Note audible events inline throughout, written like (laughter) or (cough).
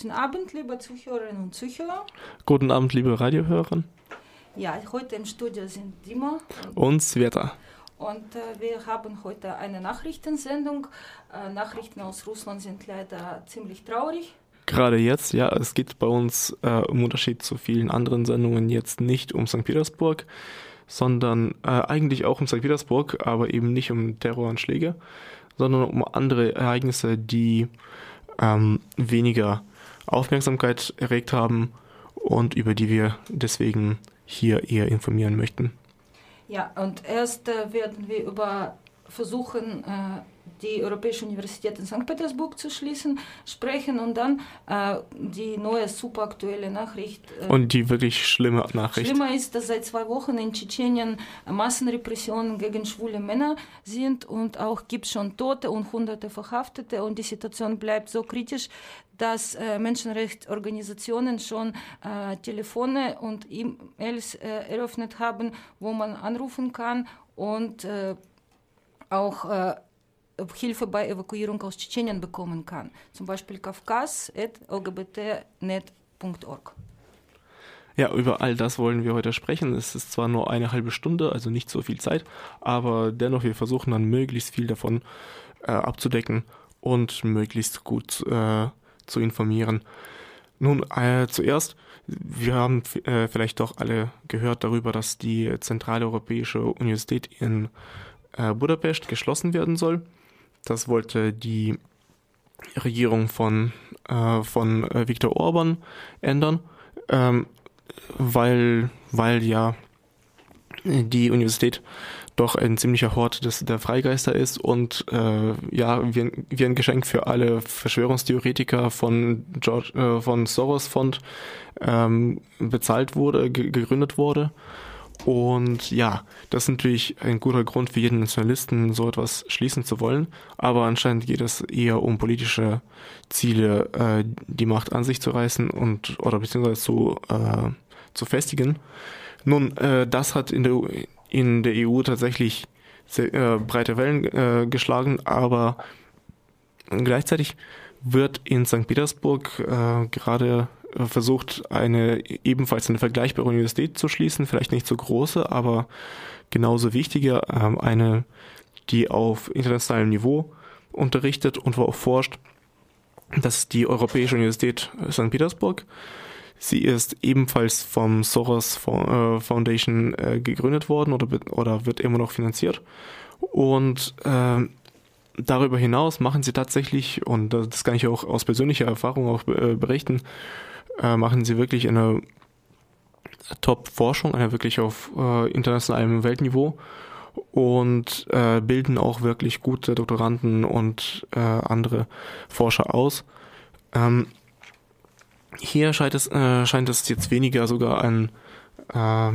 Guten Abend, liebe Zuhörerinnen und Zuhörer. Guten Abend, liebe Radiohörer. Ja, heute im Studio sind Dima und Sveta. Und äh, wir haben heute eine Nachrichtensendung. Äh, Nachrichten aus Russland sind leider ziemlich traurig. Gerade jetzt, ja, es geht bei uns äh, im Unterschied zu vielen anderen Sendungen jetzt nicht um St. Petersburg, sondern äh, eigentlich auch um St. Petersburg, aber eben nicht um Terroranschläge, sondern um andere Ereignisse, die ähm, weniger Aufmerksamkeit erregt haben und über die wir deswegen hier eher informieren möchten. Ja, und erst äh, werden wir über versuchen, äh, die Europäische Universität in St. Petersburg zu schließen, sprechen und dann äh, die neue super aktuelle Nachricht. Äh, und die wirklich schlimme Nachricht. Schlimmer ist, dass seit zwei Wochen in Tschetschenien Massenrepressionen gegen schwule Männer sind und auch gibt es schon Tote und Hunderte Verhaftete und die Situation bleibt so kritisch, dass äh, Menschenrechtsorganisationen schon äh, Telefone und E-Mails äh, eröffnet haben, wo man anrufen kann und äh, auch äh, Hilfe bei Evakuierung aus Tschetschenien bekommen kann. Zum Beispiel kafkas.lgbtnet.org. Ja, über all das wollen wir heute sprechen. Es ist zwar nur eine halbe Stunde, also nicht so viel Zeit, aber dennoch, wir versuchen dann möglichst viel davon äh, abzudecken und möglichst gut äh, zu informieren. Nun, äh, zuerst, wir haben äh, vielleicht doch alle gehört darüber, dass die Zentraleuropäische Universität in äh, Budapest geschlossen werden soll. Das wollte die Regierung von, äh, von äh, Viktor Orban ändern, ähm, weil, weil ja die Universität doch ein ziemlicher Hort des, der Freigeister ist und äh, ja, wie ein, wie ein Geschenk für alle Verschwörungstheoretiker von, George, äh, von Soros Fond ähm, bezahlt wurde, gegründet wurde. Und ja, das ist natürlich ein guter Grund für jeden Nationalisten, so etwas schließen zu wollen. Aber anscheinend geht es eher um politische Ziele, äh, die Macht an sich zu reißen und oder beziehungsweise zu, äh, zu festigen. Nun, äh, das hat in der, in der EU tatsächlich sehr, äh, breite Wellen äh, geschlagen, aber gleichzeitig wird in St. Petersburg äh, gerade versucht, eine ebenfalls eine vergleichbare Universität zu schließen, vielleicht nicht so große, aber genauso wichtige, ähm, eine, die auf internationalem Niveau unterrichtet und wo auch forscht. Das ist die Europäische Universität St. Petersburg. Sie ist ebenfalls vom Soros äh, Foundation äh, gegründet worden oder, oder wird immer noch finanziert. Und äh, darüber hinaus machen sie tatsächlich, und das kann ich auch aus persönlicher Erfahrung auch berichten, äh, machen sie wirklich eine Top-Forschung, eine wirklich auf äh, internationalem Weltniveau und äh, bilden auch wirklich gute Doktoranden und äh, andere Forscher aus. Ähm, hier scheint es, äh, scheint es jetzt weniger sogar an, äh,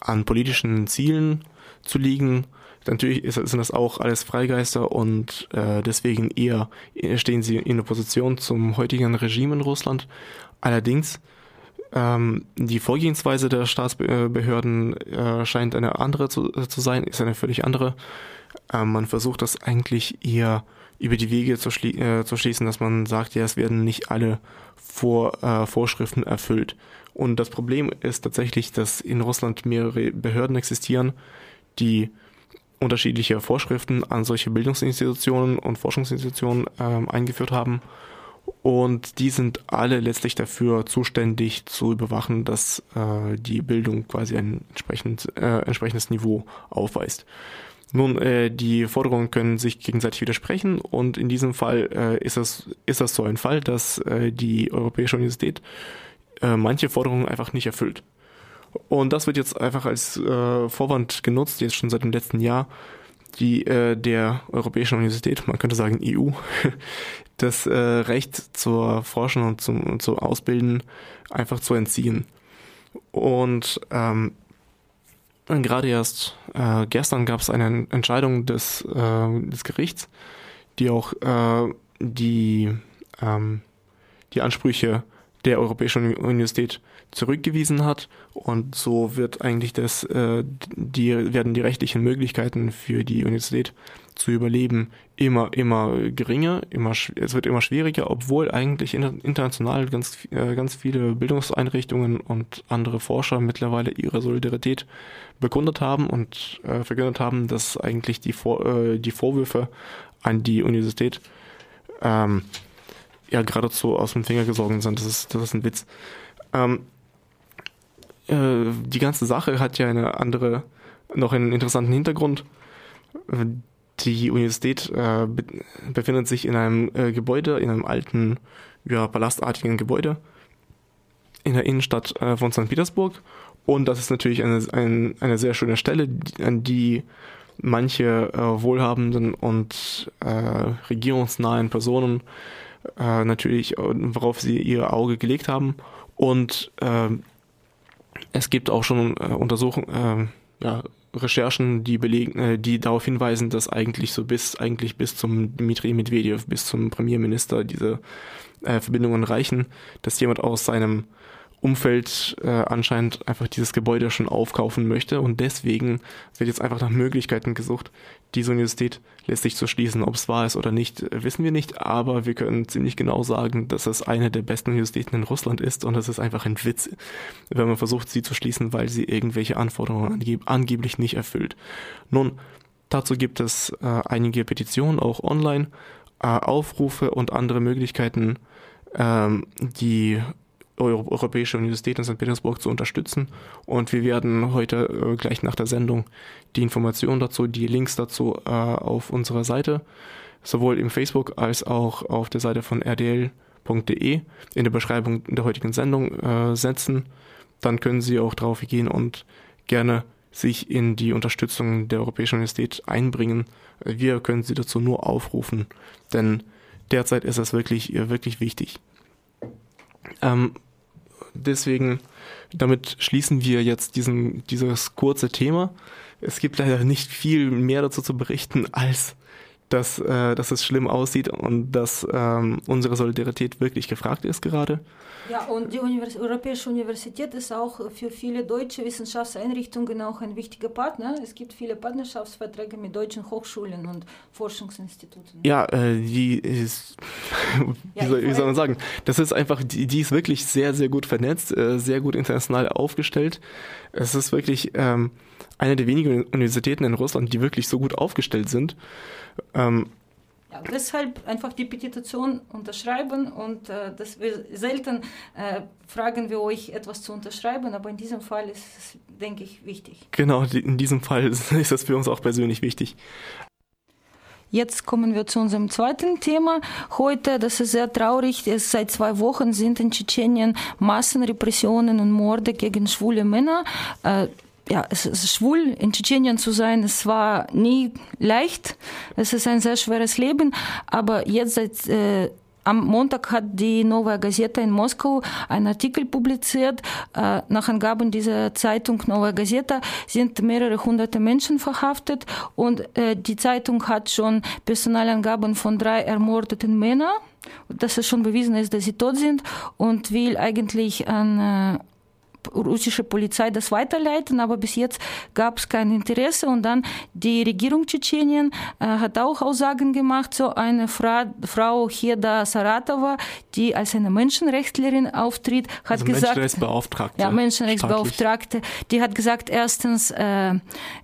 an politischen Zielen zu liegen. Natürlich ist, sind das auch alles Freigeister und äh, deswegen eher stehen sie in Opposition zum heutigen Regime in Russland. Allerdings ähm, die Vorgehensweise der Staatsbehörden äh, scheint eine andere zu, zu, sein, ist eine völlig andere. Ähm, man versucht das eigentlich eher über die Wege zu, schlie äh, zu schließen, dass man sagt, ja, es werden nicht alle Vor äh, Vorschriften erfüllt. Und das Problem ist tatsächlich, dass in Russland mehrere Behörden existieren, die unterschiedliche Vorschriften an solche Bildungsinstitutionen und Forschungsinstitutionen ähm, eingeführt haben und die sind alle letztlich dafür zuständig zu überwachen, dass äh, die Bildung quasi ein entsprechend, äh, entsprechendes Niveau aufweist. Nun, äh, die Forderungen können sich gegenseitig widersprechen und in diesem Fall äh, ist, das, ist das so ein Fall, dass äh, die Europäische Universität äh, manche Forderungen einfach nicht erfüllt. Und das wird jetzt einfach als äh, Vorwand genutzt, jetzt schon seit dem letzten Jahr, die äh, der Europäischen Universität, man könnte sagen EU, (laughs) das äh, Recht zur Forschung und zum, zum Ausbilden einfach zu entziehen. Und ähm, gerade erst äh, gestern gab es eine Entscheidung des, äh, des Gerichts, die auch äh, die, ähm, die Ansprüche der Europäischen Universität zurückgewiesen hat. Und so wird eigentlich das, äh, die, werden die rechtlichen Möglichkeiten für die Universität zu überleben immer, immer geringer, immer, es wird immer schwieriger, obwohl eigentlich international ganz, äh, ganz viele Bildungseinrichtungen und andere Forscher mittlerweile ihre Solidarität bekundet haben und äh, verkündet haben, dass eigentlich die, Vor äh, die Vorwürfe an die Universität ähm, ja geradezu aus dem Finger gesogen sind. Das ist, das ist ein Witz. Ähm, äh, die ganze Sache hat ja eine andere, noch einen interessanten Hintergrund. Die Universität äh, be befindet sich in einem äh, Gebäude, in einem alten, ja, palastartigen Gebäude in der Innenstadt äh, von St. Petersburg. Und das ist natürlich eine, ein, eine sehr schöne Stelle, an die manche äh, wohlhabenden und äh, regierungsnahen Personen äh, natürlich, worauf sie ihr Auge gelegt haben. Und äh, es gibt auch schon äh, Untersuchungen, äh, ja, Recherchen, die belegen, äh, die darauf hinweisen, dass eigentlich so bis eigentlich bis zum Dmitri Medvedev, bis zum Premierminister diese äh, Verbindungen reichen, dass jemand aus seinem Umfeld äh, anscheinend einfach dieses Gebäude schon aufkaufen möchte und deswegen wird jetzt einfach nach Möglichkeiten gesucht, diese Universität letztlich zu schließen. Ob es wahr ist oder nicht, wissen wir nicht, aber wir können ziemlich genau sagen, dass es eine der besten Universitäten in Russland ist und es ist einfach ein Witz, wenn man versucht, sie zu schließen, weil sie irgendwelche Anforderungen angeb angeblich nicht erfüllt. Nun, dazu gibt es äh, einige Petitionen, auch online, äh, Aufrufe und andere Möglichkeiten, ähm, die Europäische Universität in St. Petersburg zu unterstützen. Und wir werden heute äh, gleich nach der Sendung die Informationen dazu, die Links dazu äh, auf unserer Seite, sowohl im Facebook als auch auf der Seite von rdl.de in der Beschreibung der heutigen Sendung äh, setzen. Dann können Sie auch drauf gehen und gerne sich in die Unterstützung der Europäischen Universität einbringen. Wir können Sie dazu nur aufrufen, denn derzeit ist es wirklich, wirklich wichtig. Ähm, deswegen, damit schließen wir jetzt diesen, dieses kurze Thema. Es gibt leider nicht viel mehr dazu zu berichten, als dass, äh, dass es schlimm aussieht und dass ähm, unsere Solidarität wirklich gefragt ist gerade. Ja, und die Univers Europäische Universität ist auch für viele deutsche Wissenschaftseinrichtungen auch ein wichtiger Partner. Es gibt viele Partnerschaftsverträge mit deutschen Hochschulen und Forschungsinstituten. Ja, äh, die ist, (laughs) wie, soll, wie soll man sagen, das ist einfach, die, die ist wirklich sehr, sehr gut vernetzt, äh, sehr gut international aufgestellt. Es ist wirklich ähm, eine der wenigen Universitäten in Russland, die wirklich so gut aufgestellt sind. Ähm, ja, deshalb einfach die Petition unterschreiben und äh, das wir selten äh, fragen wir euch etwas zu unterschreiben, aber in diesem Fall ist es, denke ich, wichtig. Genau, in diesem Fall (laughs) ist das für uns auch persönlich wichtig. Jetzt kommen wir zu unserem zweiten Thema. Heute, das ist sehr traurig, es seit zwei Wochen sind in Tschetschenien Massenrepressionen und Morde gegen schwule Männer. Äh, ja, es ist schwul in Tschetschenien zu sein. Es war nie leicht. Es ist ein sehr schweres Leben. Aber jetzt seit äh, am Montag hat die Novaya Gazeta in Moskau einen Artikel publiziert. Äh, nach Angaben dieser Zeitung Novaya Gazeta sind mehrere hunderte Menschen verhaftet und äh, die Zeitung hat schon Personalangaben von drei ermordeten Männern dass es schon bewiesen ist, dass sie tot sind und will eigentlich an äh, russische Polizei das weiterleiten, aber bis jetzt gab es kein Interesse. Und dann die Regierung Tschetschenien äh, hat auch Aussagen gemacht. So eine Fra Frau Heda Saratova, die als eine Menschenrechtlerin auftritt, hat also gesagt, Menschenrechtsbeauftragte, ja Menschenrechtsbeauftragte, die hat gesagt, erstens, äh,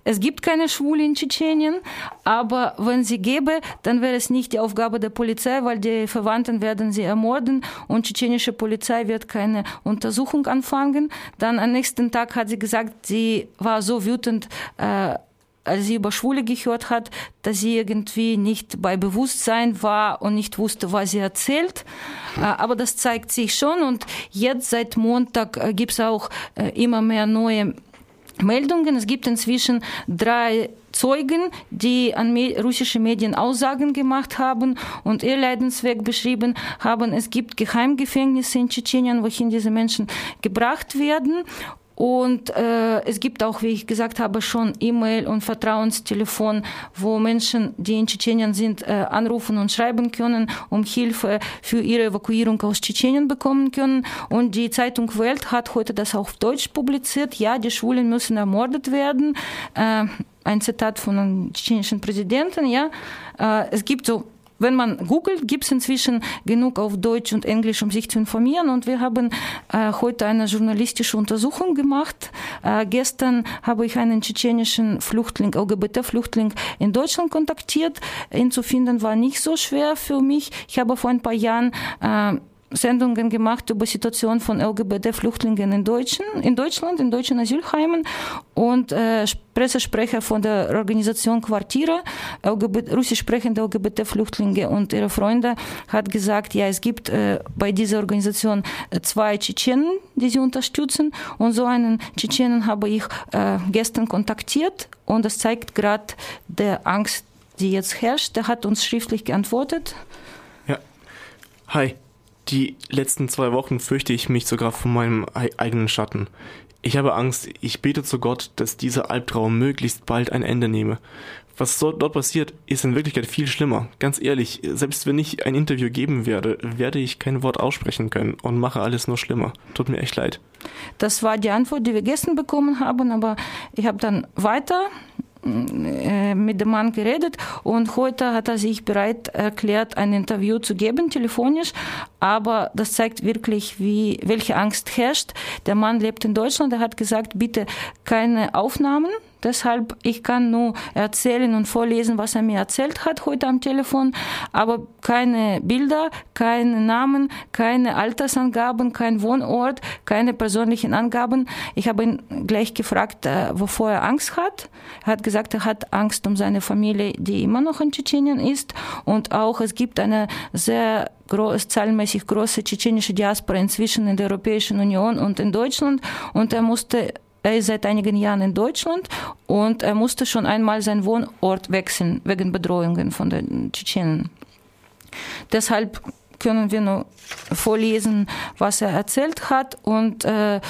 es gibt keine Schwule in Tschetschenien, aber wenn sie gäbe, dann wäre es nicht die Aufgabe der Polizei, weil die Verwandten werden sie ermorden und tschetschenische Polizei wird keine Untersuchung anfangen. Dann am nächsten Tag hat sie gesagt, sie war so wütend, äh, als sie über Schwule gehört hat, dass sie irgendwie nicht bei Bewusstsein war und nicht wusste, was sie erzählt. Äh, aber das zeigt sich schon und jetzt seit Montag äh, gibt es auch äh, immer mehr neue Meldungen. Es gibt inzwischen drei Zeugen, die an russische Medien Aussagen gemacht haben und ihr Leidensweg beschrieben haben. Es gibt Geheimgefängnisse in Tschetschenien, wohin diese Menschen gebracht werden. Und äh, es gibt auch, wie ich gesagt habe, schon E-Mail und Vertrauenstelefon, wo Menschen, die in Tschetschenien sind, äh, anrufen und schreiben können, um Hilfe für ihre Evakuierung aus Tschetschenien bekommen können. Und die Zeitung Welt hat heute das auch auf Deutsch publiziert. Ja, die Schwulen müssen ermordet werden. Äh, ein Zitat von einem tschetschenischen Präsidenten. Ja, äh, es gibt so wenn man googelt, gibt es inzwischen genug auf Deutsch und Englisch, um sich zu informieren. Und wir haben äh, heute eine journalistische Untersuchung gemacht. Äh, gestern habe ich einen tschetschenischen Flüchtling, LGBT-Flüchtling in Deutschland kontaktiert. Ihn zu finden war nicht so schwer für mich. Ich habe vor ein paar Jahren äh, Sendungen gemacht über Situation von LGBT-Flüchtlingen in, Deutschen, in Deutschland, in deutschen Asylheimen und äh, Pressesprecher von der Organisation Quartiere, LGBT, russisch sprechende LGBT-Flüchtlinge und ihre Freunde hat gesagt, ja, es gibt äh, bei dieser Organisation äh, zwei Tschetschenen, die sie unterstützen und so einen Tschetschenen habe ich äh, gestern kontaktiert und das zeigt gerade der Angst, die jetzt herrscht. Der hat uns schriftlich geantwortet. Ja. Hi. Die letzten zwei Wochen fürchte ich mich sogar vor meinem eigenen Schatten. Ich habe Angst, ich bete zu Gott, dass dieser Albtraum möglichst bald ein Ende nehme. Was dort passiert, ist in Wirklichkeit viel schlimmer. Ganz ehrlich, selbst wenn ich ein Interview geben werde, werde ich kein Wort aussprechen können und mache alles nur schlimmer. Tut mir echt leid. Das war die Antwort, die wir gestern bekommen haben, aber ich habe dann weiter mit dem Mann geredet und heute hat er sich bereit erklärt, ein Interview zu geben, telefonisch. Aber das zeigt wirklich, wie, welche Angst herrscht. Der Mann lebt in Deutschland. Er hat gesagt, bitte keine Aufnahmen Deshalb, ich kann nur erzählen und vorlesen, was er mir erzählt hat heute am Telefon, aber keine Bilder, keine Namen, keine Altersangaben, kein Wohnort, keine persönlichen Angaben. Ich habe ihn gleich gefragt, äh, wovor er Angst hat. Er hat gesagt, er hat Angst um seine Familie, die immer noch in Tschetschenien ist und auch es gibt eine sehr groß, zahlenmäßig große tschetschenische Diaspora inzwischen in der Europäischen Union und in Deutschland und er musste er ist seit einigen Jahren in Deutschland und er musste schon einmal seinen Wohnort wechseln wegen Bedrohungen von den Tschetschenen. Deshalb können wir nur vorlesen, was er erzählt hat und äh,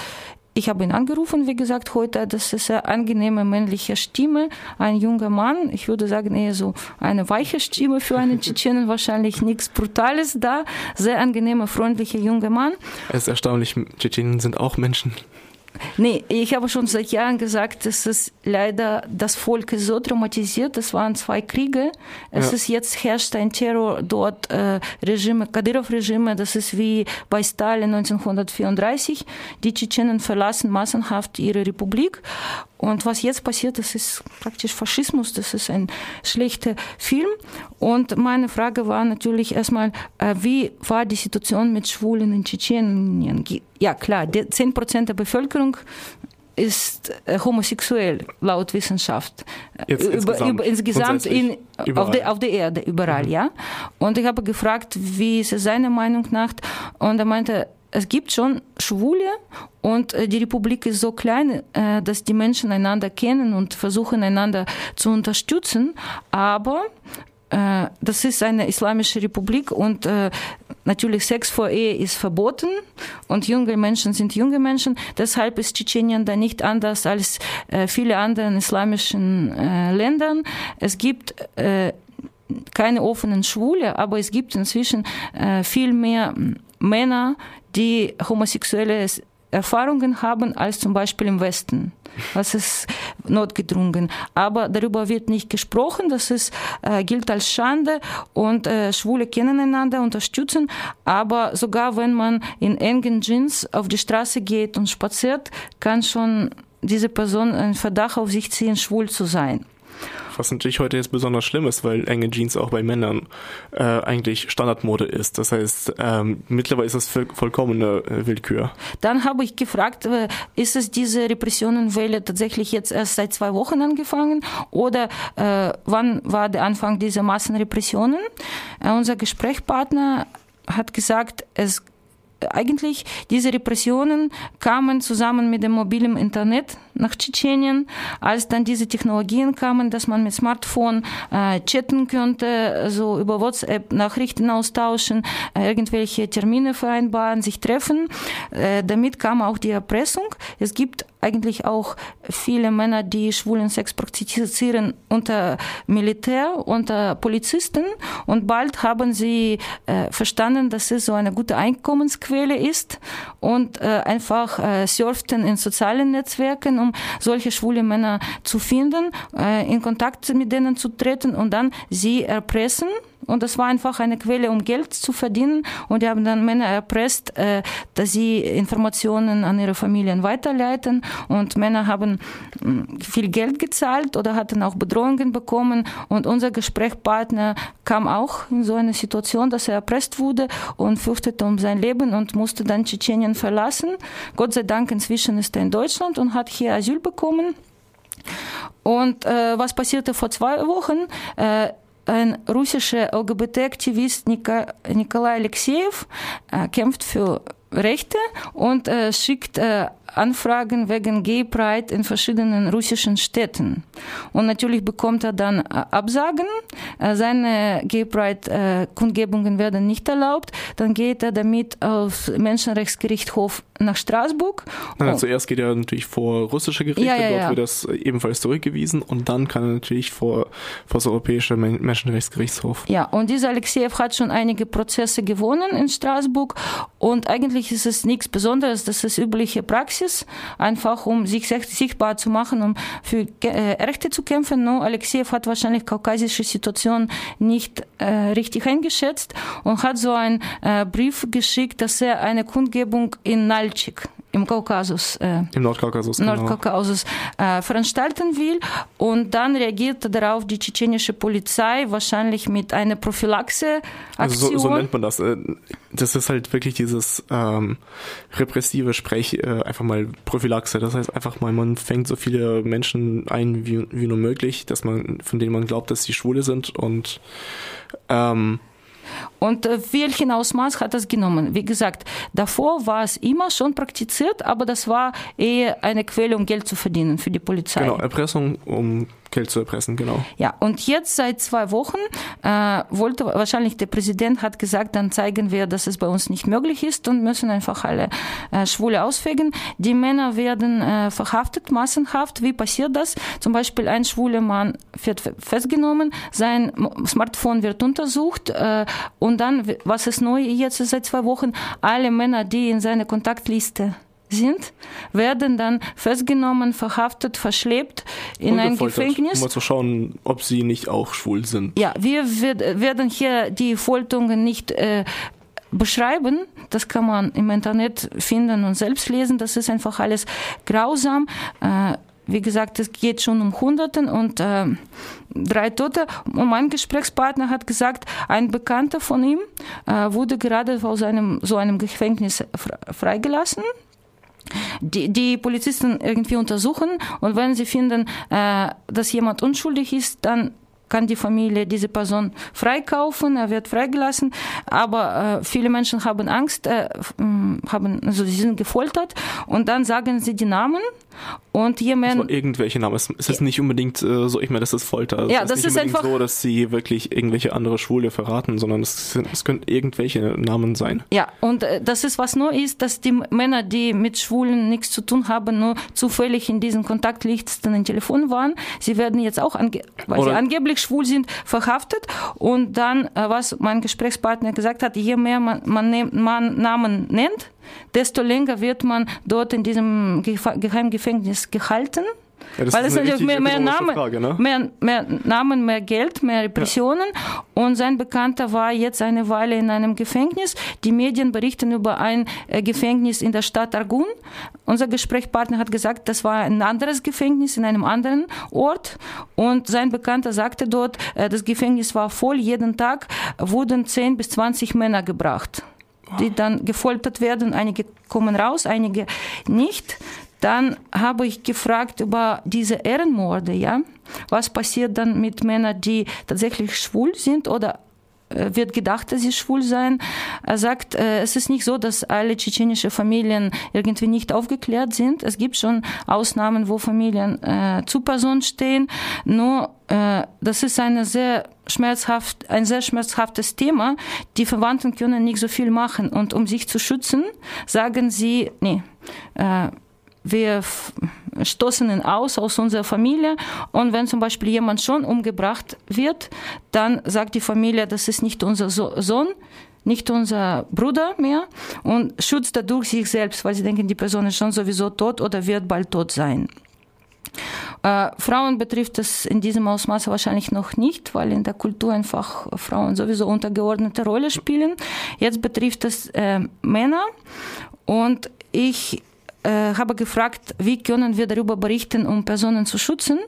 ich habe ihn angerufen, wie gesagt, heute. Das ist eine angenehme männliche Stimme, ein junger Mann. Ich würde sagen, eher so eine weiche Stimme für einen (laughs) Tschetschenen, wahrscheinlich nichts Brutales da. Sehr angenehmer, freundlicher junger Mann. Es ist erstaunlich, Tschetschenen sind auch Menschen. Nee, ich habe schon seit Jahren gesagt, dass es leider das Volk ist so traumatisiert. Das waren zwei Kriege. Es ja. ist jetzt herrscht ein Terror dort, äh, Regime, Kadyrov-Regime. Das ist wie bei Stalin 1934. Die Tschetschenen verlassen massenhaft ihre Republik und was jetzt passiert, das ist praktisch Faschismus, das ist ein schlechter Film. Und meine Frage war natürlich erstmal, äh, wie war die Situation mit Schwulen in Tschetschenien? Ja klar, 10 Prozent der Bevölkerung ist äh, homosexuell laut Wissenschaft Jetzt über, insgesamt, über, insgesamt in, auf, der, auf der Erde überall, mhm. ja. Und ich habe gefragt, wie ist es seiner Meinung nach? Und er meinte, es gibt schon Schwule und äh, die Republik ist so klein, äh, dass die Menschen einander kennen und versuchen einander zu unterstützen. Aber äh, das ist eine islamische Republik und natürlich Sex vor Ehe ist verboten und junge Menschen sind junge Menschen. Deshalb ist Tschetschenien da nicht anders als viele andere islamischen Ländern. Es gibt keine offenen Schwule, aber es gibt inzwischen viel mehr Männer, die homosexuelle Erfahrungen haben als zum Beispiel im Westen. Das ist notgedrungen. Aber darüber wird nicht gesprochen. Das ist, äh, gilt als Schande und äh, Schwule kennen einander, unterstützen. Aber sogar wenn man in engen Jeans auf die Straße geht und spaziert, kann schon diese Person einen Verdacht auf sich ziehen, schwul zu sein. Was natürlich heute jetzt besonders schlimm ist, weil enge Jeans auch bei Männern äh, eigentlich Standardmode ist. Das heißt, ähm, mittlerweile ist das vollkommene äh, Willkür. Dann habe ich gefragt, äh, ist es diese Repressionenwelle tatsächlich jetzt erst seit zwei Wochen angefangen oder äh, wann war der Anfang dieser Massenrepressionen? Äh, unser Gesprächspartner hat gesagt, es eigentlich diese Repressionen kamen zusammen mit dem mobilen Internet nach Tschetschenien, als dann diese Technologien kamen, dass man mit Smartphone äh, chatten könnte, so über WhatsApp Nachrichten austauschen, äh, irgendwelche Termine vereinbaren, sich treffen. Äh, damit kam auch die Erpressung. Es gibt eigentlich auch viele Männer, die schwulen Sex praktizieren unter Militär, unter Polizisten. Und bald haben sie äh, verstanden, dass es so eine gute Einkommensquelle ist und äh, einfach äh, surften in sozialen Netzwerken, um solche schwule Männer zu finden, äh, in Kontakt mit denen zu treten und dann sie erpressen und das war einfach eine Quelle, um Geld zu verdienen. Und die haben dann Männer erpresst, äh, dass sie Informationen an ihre Familien weiterleiten. Und Männer haben mm, viel Geld gezahlt oder hatten auch Bedrohungen bekommen. Und unser Gesprächspartner kam auch in so eine Situation, dass er erpresst wurde und fürchtete um sein Leben und musste dann Tschetschenien verlassen. Gott sei Dank inzwischen ist er in Deutschland und hat hier Asyl bekommen. Und äh, was passierte vor zwei Wochen? Äh, ein russischer LGBT-Aktivist Nikolai Alexejew äh, kämpft für Rechte und äh, schickt äh, Anfragen wegen Gay Pride in verschiedenen russischen Städten. Und natürlich bekommt er dann äh, Absagen. Äh, seine Gay Pride äh, Kundgebungen werden nicht erlaubt. Dann geht er damit auf Menschenrechtsgerichtshof nach Straßburg. Na, zuerst geht er natürlich vor russische Gerichte, ja, ja, dort ja. wird das ebenfalls zurückgewiesen und dann kann er natürlich vor, vor das Europäische Menschenrechtsgerichtshof. Ja, und dieser Alexejew hat schon einige Prozesse gewonnen in Straßburg und eigentlich ist es nichts Besonderes, das ist übliche Praxis ist, einfach um sich sichtbar zu machen, um für äh, Rechte zu kämpfen. Nur Alexejew hat wahrscheinlich kaukasische Situation nicht äh, richtig eingeschätzt und hat so einen äh, Brief geschickt, dass er eine Kundgebung in Nalchik im Kaukasus, äh, im Nordkaukasus, genau. Nordkaukasus äh, veranstalten will. Und dann reagierte darauf die tschetschenische Polizei wahrscheinlich mit einer Prophylaxe-Aktion. Also so, so, nennt man das. Äh, das ist halt wirklich dieses ähm, repressive Sprech, äh, einfach mal Prophylaxe. Das heißt einfach mal, man fängt so viele Menschen ein wie, wie nur möglich, dass man, von denen man glaubt, dass sie Schwule sind und ähm, und äh, welchen Ausmaß hat das genommen? Wie gesagt, davor war es immer schon praktiziert, aber das war eher eine Quelle, um Geld zu verdienen für die Polizei. Genau, Erpressung, um Geld zu erpressen, genau. Ja, und jetzt seit zwei Wochen äh, wollte wahrscheinlich der Präsident hat gesagt, dann zeigen wir, dass es bei uns nicht möglich ist und müssen einfach alle äh, Schwule ausfegen. Die Männer werden äh, verhaftet, massenhaft. Wie passiert das? Zum Beispiel ein schwuler Mann wird festgenommen, sein Smartphone wird untersucht äh, und dann, was ist neu jetzt seit zwei Wochen, alle Männer, die in seiner Kontaktliste sind, werden dann festgenommen, verhaftet, verschleppt in ein Gefängnis. Um mal zu schauen, ob sie nicht auch schwul sind. Ja, wir werden hier die Folterungen nicht äh, beschreiben. Das kann man im Internet finden und selbst lesen. Das ist einfach alles grausam. Äh, wie gesagt, es geht schon um Hunderten und äh, drei Tote. Und mein Gesprächspartner hat gesagt, ein Bekannter von ihm äh, wurde gerade aus einem so einem Gefängnis freigelassen die, die Polizisten irgendwie untersuchen und wenn sie finden, äh, dass jemand unschuldig ist, dann kann die Familie diese Person freikaufen, er wird freigelassen, aber äh, viele Menschen haben Angst, äh, haben, also sie sind gefoltert und dann sagen sie die Namen und je mehr. Also irgendwelche Namen. Es ist nicht unbedingt äh, so, ich meine, das ist Folter. Es ja, ist das nicht ist einfach so, dass sie wirklich irgendwelche andere Schwule verraten, sondern es, es können irgendwelche Namen sein. Ja, und äh, das ist was nur ist, dass die Männer, die mit Schwulen nichts zu tun haben, nur zufällig in diesen Kontaktlisten im Telefon waren. Sie werden jetzt auch, weil Oder sie angeblich schwul sind, verhaftet. Und dann, äh, was mein Gesprächspartner gesagt hat, je mehr man, man, man Namen nennt, desto länger wird man dort in diesem Geheimgefängnis gehalten. Ja, Weil es natürlich mehr, mehr, Namen, Frage, ne? mehr, mehr Namen, mehr Geld, mehr Repressionen. Ja. Und sein Bekannter war jetzt eine Weile in einem Gefängnis. Die Medien berichten über ein äh, Gefängnis in der Stadt Argun. Unser Gesprächspartner hat gesagt, das war ein anderes Gefängnis in einem anderen Ort. Und sein Bekannter sagte dort, äh, das Gefängnis war voll. Jeden Tag wurden 10 bis 20 Männer gebracht die dann gefoltert werden. Einige kommen raus, einige nicht. Dann habe ich gefragt über diese Ehrenmorde, ja. Was passiert dann mit Männern, die tatsächlich schwul sind oder wird gedacht, dass sie schwul seien. Er sagt, äh, es ist nicht so, dass alle tschetschenische Familien irgendwie nicht aufgeklärt sind. Es gibt schon Ausnahmen, wo Familien äh, zu Personen stehen. Nur äh, das ist eine sehr schmerzhaft, ein sehr schmerzhaftes Thema. Die Verwandten können nicht so viel machen. Und um sich zu schützen, sagen sie, nee, äh, wir stoßen ihn aus aus unserer Familie. Und wenn zum Beispiel jemand schon umgebracht wird, dann sagt die Familie, das ist nicht unser Sohn, nicht unser Bruder mehr und schützt dadurch sich selbst, weil sie denken, die Person ist schon sowieso tot oder wird bald tot sein. Äh, Frauen betrifft das in diesem Ausmaß wahrscheinlich noch nicht, weil in der Kultur einfach Frauen sowieso untergeordnete Rolle spielen. Jetzt betrifft das äh, Männer und ich äh, habe gefragt, wie können wir darüber berichten, um Personen zu schützen.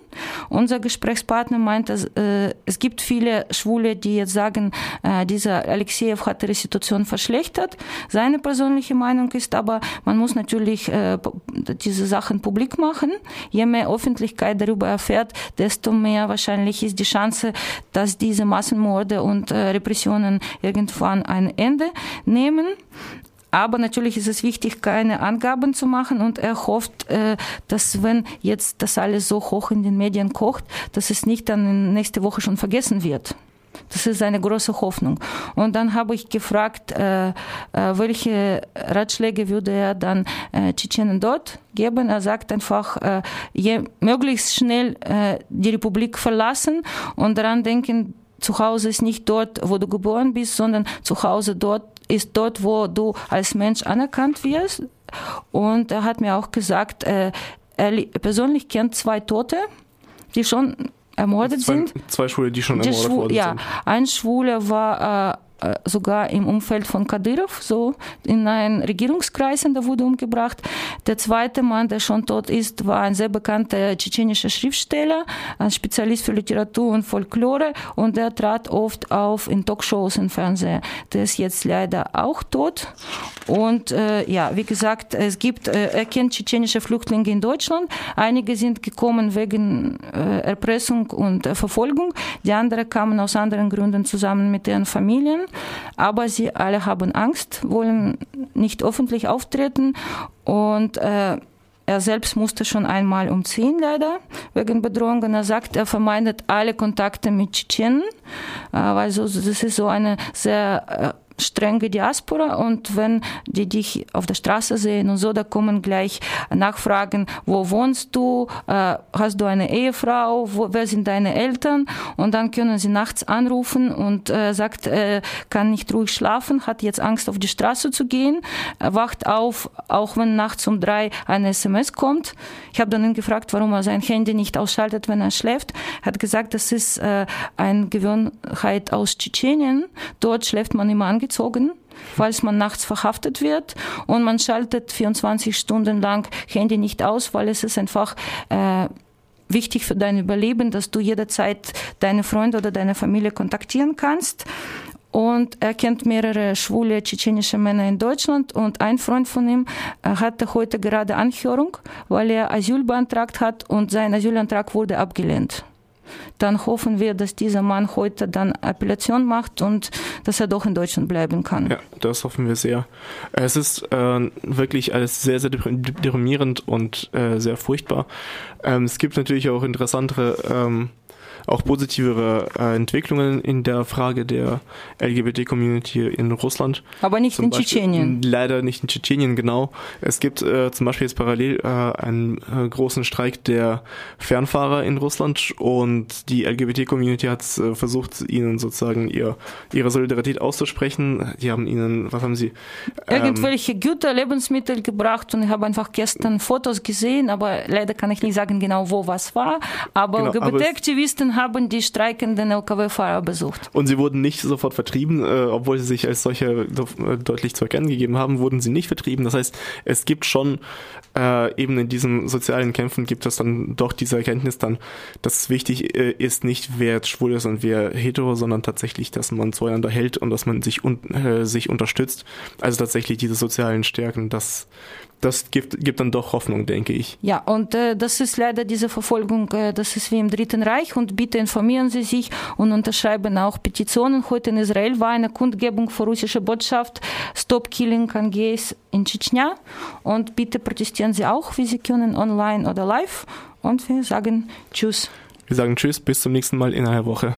Unser Gesprächspartner meint, äh, es gibt viele Schwule, die jetzt sagen, äh, dieser Alexejew hat ihre Situation verschlechtert. Seine persönliche Meinung ist aber, man muss natürlich äh, diese Sachen publik machen. Je mehr Öffentlichkeit darüber erfährt, desto mehr wahrscheinlich ist die Chance, dass diese Massenmorde und Repressionen irgendwann ein Ende nehmen. Aber natürlich ist es wichtig, keine Angaben zu machen und er hofft, äh, dass wenn jetzt das alles so hoch in den Medien kocht, dass es nicht dann nächste Woche schon vergessen wird. Das ist eine große Hoffnung. Und dann habe ich gefragt, äh, äh, welche Ratschläge würde er dann Tschetschenen dort geben. Er sagt einfach, möglichst schnell die Republik verlassen und daran denken, zu Hause ist nicht dort, wo du geboren bist, sondern zu Hause dort ist dort, wo du als Mensch anerkannt wirst. Und er hat mir auch gesagt, äh, er persönlich kennt zwei Tote, die schon ermordet zwei, sind. Zwei Schwule, die schon ermordet worden ja, sind. Ja, ein Schwuler war äh, sogar im Umfeld von Kadyrov, so in einem Regierungskreis, der wurde umgebracht. Der zweite Mann, der schon tot ist, war ein sehr bekannter tschetschenischer Schriftsteller, ein Spezialist für Literatur und Folklore und der trat oft auf in Talkshows im Fernsehen. Der ist jetzt leider auch tot. Und äh, ja, wie gesagt, es gibt, äh, er kennt tschetschenische Flüchtlinge in Deutschland. Einige sind gekommen wegen äh, Erpressung und äh, Verfolgung. Die anderen kamen aus anderen Gründen zusammen mit ihren Familien aber sie alle haben Angst, wollen nicht öffentlich auftreten und äh, er selbst musste schon einmal umziehen, leider, wegen Bedrohungen. Er sagt, er vermeidet alle Kontakte mit Tschetschenen, äh, weil so, das ist so eine sehr äh, strenge Diaspora und wenn die dich auf der Straße sehen und so, da kommen gleich Nachfragen, wo wohnst du, äh, hast du eine Ehefrau, wo, wer sind deine Eltern und dann können sie nachts anrufen und äh, sagt, äh, kann nicht ruhig schlafen, hat jetzt Angst auf die Straße zu gehen, wacht auf, auch wenn nachts um drei eine SMS kommt. Ich habe dann ihn gefragt, warum er sein Handy nicht ausschaltet, wenn er schläft. Er hat gesagt, das ist äh, eine Gewohnheit aus Tschetschenien. Dort schläft man immer angezogen gezogen, falls man nachts verhaftet wird. Und man schaltet 24 Stunden lang Handy nicht aus, weil es ist einfach äh, wichtig für dein Überleben, dass du jederzeit deine Freunde oder deine Familie kontaktieren kannst. Und er kennt mehrere schwule tschetschenische Männer in Deutschland. Und ein Freund von ihm äh, hatte heute gerade Anhörung, weil er Asyl beantragt hat und sein Asylantrag wurde abgelehnt dann hoffen wir, dass dieser Mann heute dann Appellation macht und dass er doch in Deutschland bleiben kann. Ja, das hoffen wir sehr. Es ist äh, wirklich alles sehr, sehr deprimierend und äh, sehr furchtbar. Ähm, es gibt natürlich auch interessantere ähm, auch positivere äh, Entwicklungen in der Frage der LGBT-Community in Russland. Aber nicht Zum in Beispiel- Tschetschenien. Leider nicht in Tschetschenien, genau. Es gibt äh, zum Beispiel jetzt parallel äh, einen äh, großen Streik der Fernfahrer in Russland und die LGBT-Community hat äh, versucht, ihnen sozusagen ihr, ihre Solidarität auszusprechen. Die haben ihnen, was haben sie? Ähm, Irgendwelche Güter, Lebensmittel gebracht und ich habe einfach gestern Fotos gesehen, aber leider kann ich nicht sagen genau, wo was war. Aber Genau, aber haben die streikenden LKW-Fahrer besucht. Und sie wurden nicht sofort vertrieben, äh, obwohl sie sich als solche äh, deutlich zu erkennen gegeben haben, wurden sie nicht vertrieben. Das heißt, es gibt schon äh, eben in diesen sozialen Kämpfen gibt es dann doch diese Erkenntnis dann, dass es wichtig äh, ist, nicht wer schwul ist und wer hetero, sondern tatsächlich, dass man zueinander hält und dass man sich, un äh, sich unterstützt. Also tatsächlich diese sozialen Stärken, das, das gibt, gibt dann doch Hoffnung, denke ich. Ja, und äh, das ist leider diese Verfolgung, äh, das ist wie im Dritten Reich und bitte informieren Sie sich und unterschreiben auch Petitionen. Heute in Israel war eine Kundgebung für russische Botschaft Stop Killing Gays in Tschetschenien und bitte protestieren Sie auch, wie Sie können, online oder live und wir sagen Tschüss. Wir sagen Tschüss, bis zum nächsten Mal in einer Woche.